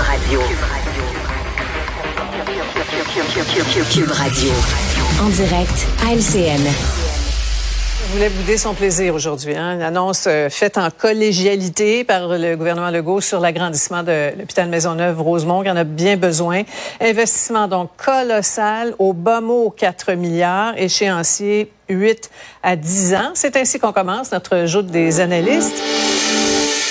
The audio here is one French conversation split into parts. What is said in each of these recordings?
Radio. Cube Radio. En direct à LCN. voulait bouder son plaisir aujourd'hui. Hein? Une annonce euh, faite en collégialité par le gouvernement Legault sur l'agrandissement de l'hôpital Maisonneuve-Rosemont, qui en a bien besoin. Investissement donc colossal, au bas mot 4 milliards, échéancier 8 à 10 ans. C'est ainsi qu'on commence notre joute des analystes.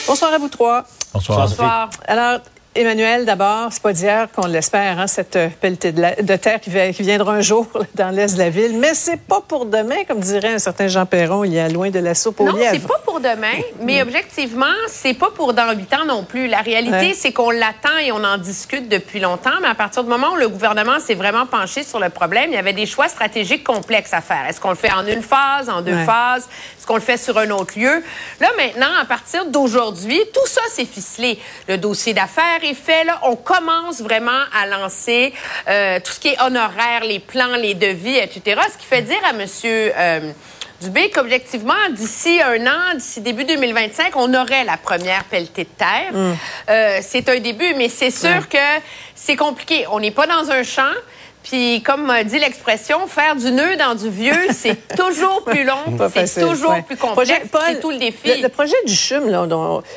Bonsoir à vous trois. Bonsoir. Bonsoir. Alors, Emmanuel, d'abord, c'est pas d'hier qu'on l'espère, hein, cette pelletée de, terre qui, viendra un jour dans l'est de la ville, mais c'est pas pour demain, comme dirait un certain Jean Perron, il y a loin de la soupe au Non, c'est pas pour demain, mais objectivement, c'est pas pour dans huit ans non plus. La réalité, c'est qu'on l'attend et on en discute depuis longtemps, mais à partir du moment où le gouvernement s'est vraiment penché sur le problème, il y avait des choix stratégiques complexes à faire. Est-ce qu'on le fait en une phase, en deux phases? Est-ce qu'on le fait sur un autre lieu? Là, maintenant, à partir d'aujourd'hui, tout ça, c'est ficelé. Le dossier d'affaires fait, là, on commence vraiment à lancer euh, tout ce qui est honoraire, les plans, les devis, etc. Ce qui fait dire à Monsieur euh, Dubé qu'objectivement, d'ici un an, d'ici début 2025, on aurait la première pelletée de terre. Mm. Euh, c'est un début, mais c'est sûr que c'est compliqué. On n'est pas dans un champ. Puis, comme dit l'expression, faire du nœud dans du vieux, c'est toujours plus long, c'est toujours plus complexe, c'est tout le défi. Le, projet du CHUM, là,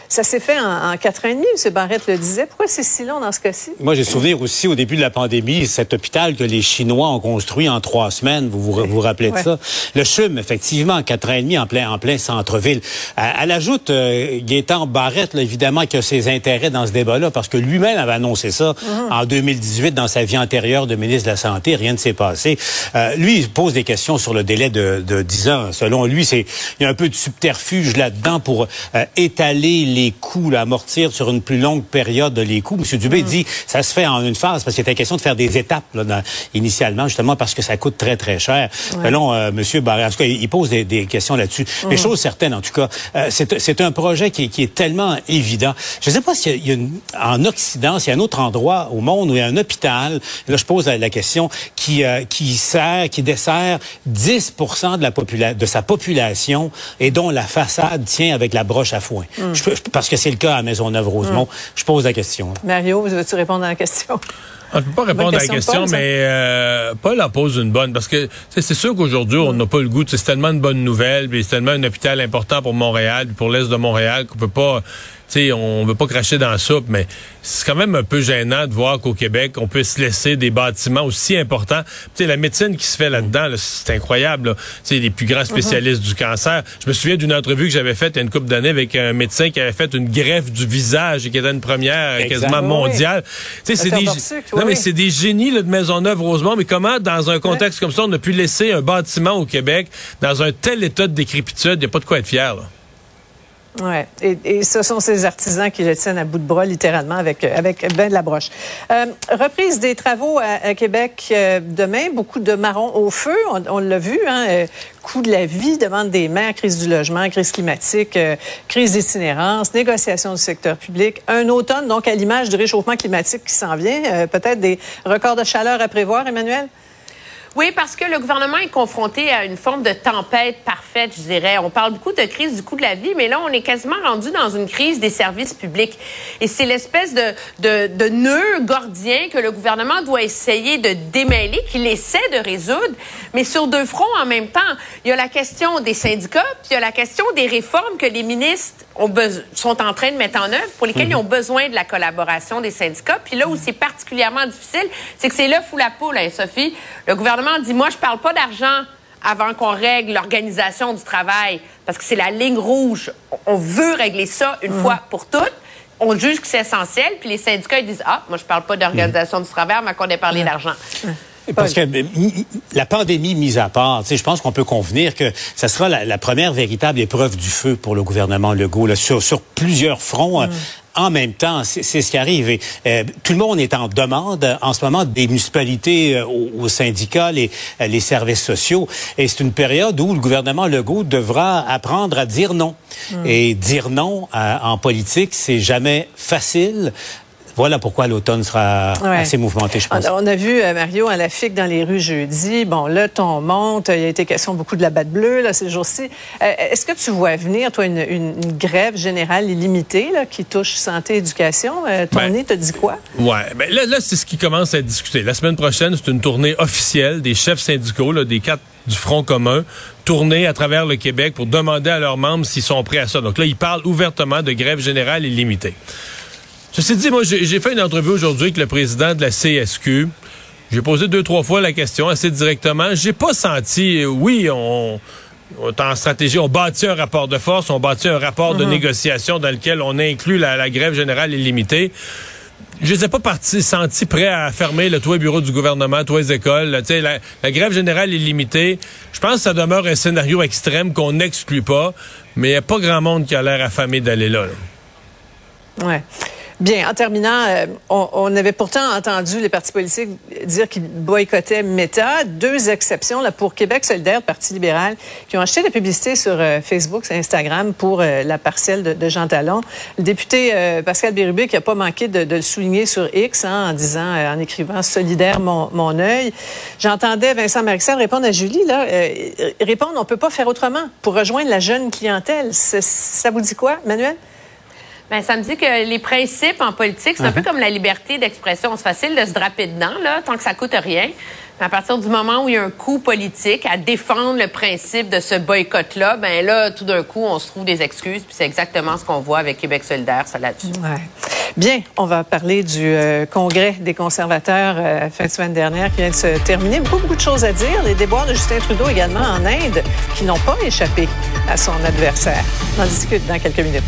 ça s'est fait en, quatre ans et demi, M. Barrette le disait. Pourquoi c'est si long dans ce cas-ci? Moi, j'ai souvenir aussi, au début de la pandémie, cet hôpital que les Chinois ont construit en trois semaines. Vous vous, vous rappelez de ça? Le CHUM, effectivement, en quatre ans et demi, en plein, en plein centre-ville. Elle, ajoute, euh, Gaétan Barrette, là, évidemment, qui a ses intérêts dans ce débat-là, parce que lui-même avait annoncé ça mhm. en 2018 dans sa vie antérieure de ministre de la Santé, rien ne s'est passé. Euh, lui, il pose des questions sur le délai de, de 10 ans. Selon lui, c'est il y a un peu de subterfuge là-dedans pour euh, étaler les coûts, là, amortir sur une plus longue période les coûts. Monsieur Dubé mm. dit ça se fait en une phase parce qu'il était question de faire des étapes là, initialement, justement parce que ça coûte très très cher. Selon euh, Monsieur Barré, en tout cas, il pose des, des questions là-dessus. Mm. Mais chose certaine, en tout cas, euh, c'est un projet qui, qui, est tellement évident. Je ne sais pas s'il y a, une, en Occident, s'il y a un autre endroit au monde où il y a un hôpital. Là, je pose la, la question qui, euh, qui sert, qui dessert 10 de, la de sa population et dont la façade tient avec la broche à foin. Hmm. parce que c'est le cas à Maisonneuve-Rosemont. Hmm. Je pose la question. Mario, veux-tu répondre à la question? On ne peut pas répondre à la question, mais euh, Paul en pose une bonne. Parce que c'est sûr qu'aujourd'hui, on n'a pas le goût. C'est tellement une bonne nouvelle, puis c'est tellement un hôpital important pour Montréal, puis pour l'Est de Montréal, qu'on peut pas sais, on veut pas cracher dans la soupe, mais c'est quand même un peu gênant de voir qu'au Québec, on peut se laisser des bâtiments aussi importants. Tu sais, la médecine qui se fait là-dedans, c'est incroyable. Tu sais, les plus grands spécialistes du cancer. Je me souviens d'une entrevue que j'avais faite il y a une couple d'années avec un médecin qui avait fait une greffe du visage et qui était une première quasiment mondiale. Tu sais, c'est des, non, mais c'est des génies là, de Maisonneuve-Rosemont. Mais comment, dans un contexte comme ça, on a pu laisser un bâtiment au Québec dans un tel état de décrépitude? Il n'y a pas de quoi être fier, là. Ouais, et, ce sont ces artisans qui le tiennent à bout de bras, littéralement, avec avec ben de la broche. Euh, reprise des travaux à, Québec euh, demain, beaucoup de marrons au feu, on, l'a vu, hein, euh, coût de la vie, demande des maires, crise du logement, crise climatique, euh, crise d'itinérance, négociation du secteur public, un automne donc à l'image du réchauffement climatique qui s'en vient, peut-être des records de chaleur à prévoir, Emmanuel? Oui, parce que le gouvernement est confronté à une forme de tempête parfaite, je dirais. On parle beaucoup de crise du coût de la vie, mais là, on est quasiment rendu dans une crise des services publics. Et c'est l'espèce de, de, de nœud gordien que le gouvernement doit essayer de démêler, qu'il essaie de résoudre, mais sur deux fronts en même temps. Il y a la question des syndicats, puis il y a la question des réformes que les ministres ont sont en train de mettre en œuvre, pour lesquelles ils ont besoin de la collaboration des syndicats. Puis là où c'est particulièrement difficile, c'est que c'est l'œuf ou la poule, hein, Sophie. Le gouvernement dit, moi, je parle pas d'argent avant qu'on règle l'organisation du travail, parce que c'est la ligne rouge. On veut régler ça une fois pour toutes. On juge que c'est essentiel, puis les syndicats ils disent ah moi je parle pas d'organisation du travail, mais qu'on ait parlé d'argent. Parce que la pandémie mise à part, je pense qu'on peut convenir que ça sera la, première véritable épreuve du feu pour le gouvernement Legault là, sur, sur plusieurs fronts. Mm. En même temps, c'est ce qui arrive. Et, euh, tout le monde est en demande en ce moment des municipalités euh, aux, syndicats, les, euh, les services sociaux. Et c'est une période où le gouvernement Legault devra apprendre à dire non. Mm. Et dire non en politique, c'est jamais facile Voilà pourquoi l'automne sera assez mouvementé, je pense. On, a vu, euh, Mario, à la FIC dans les rues jeudi. Bon, le ton monte. Il y a été question beaucoup de la batte bleue, là, ces jours-ci. Euh, est-ce que tu vois venir, toi, une, grève générale illimitée là, qui touche santé et éducation? Euh, ton nez te dit quoi? Oui. Ben là, là c'est ce qui commence à être discuté. La semaine prochaine, c'est une tournée officielle des chefs syndicaux, là, des quatre du Front commun, tournée à travers le Québec pour demander à leurs membres s'ils sont prêts à ça. Donc là, ils parlent ouvertement de grève générale illimitée. Ceci dit, moi, j'ai fait une entrevue aujourd'hui avec le président de la CSQ. J'ai posé deux, trois fois la question assez directement. J'ai pas senti, oui, on, est en stratégie, on bâtit un rapport de force, on bâtit un rapport de mhm. négociation dans lequel on inclut la, grève générale illimitée. Je les ai pas partis, sentis prêts à fermer le toit bureau du gouvernement, tous les écoles. la, la grève générale illimitée, je pense que ça demeure un scénario extrême qu'on n'exclut pas, mais il n'y a pas grand monde qui a l'air affamé d'aller là. là. Ouais. Bien, en terminant, euh, on, avait pourtant entendu les partis politiques dire qu'ils boycottaient Meta. Deux exceptions là, pour Québec solidaire, Parti libéral, qui ont acheté la publicité sur euh, Facebook, Instagram pour euh, la parcelle de, Jean Talon. Le député Pascal Bérubé qui n'a pas manqué de, le souligner sur X hein, en disant, en écrivant solidaire mon, œil. J'entendais Vincent Marixel répondre à Julie là, répondre on peut pas faire autrement pour rejoindre la jeune clientèle. Ça vous dit quoi, Manuel? Ben, ça me dit que les principes en politique, c'est un peu uh-huh. comme la liberté d'expression. C'est facile de se draper dedans, là, tant que ça coûte rien. Mais à partir du moment où il y a un coup politique à défendre le principe de ce boycott-là, ben là, tout d'un coup, on se trouve des excuses. Puis c'est exactement ce qu'on voit avec Québec solidaire, ça là-dessus. Ouais. Bien, on va parler du euh, congrès des conservateurs euh, fin de semaine dernière qui vient de se terminer. Beaucoup, beaucoup de choses à dire. Les déboires de Justin Trudeau également en Inde qui n'ont pas échappé à son adversaire. On en discute dans quelques minutes.